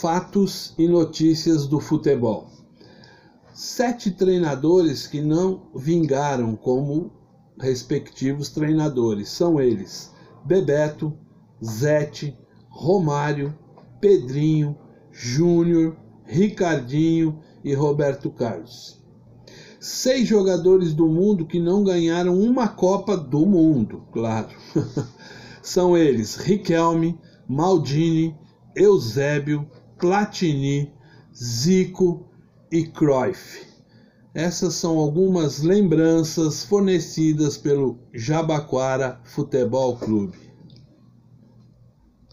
fatos e notícias do futebol. Sete treinadores que não vingaram como respectivos treinadores são eles: Bebeto, Zete, Romário, Pedrinho, Júnior, Ricardinho e Roberto Carlos. Seis jogadores do mundo que não ganharam uma Copa do Mundo, claro. São eles Riquelme, Maldini, Eusébio, Platini, Zico e Cruyff. Essas são algumas lembranças fornecidas pelo Jabaquara Futebol Clube.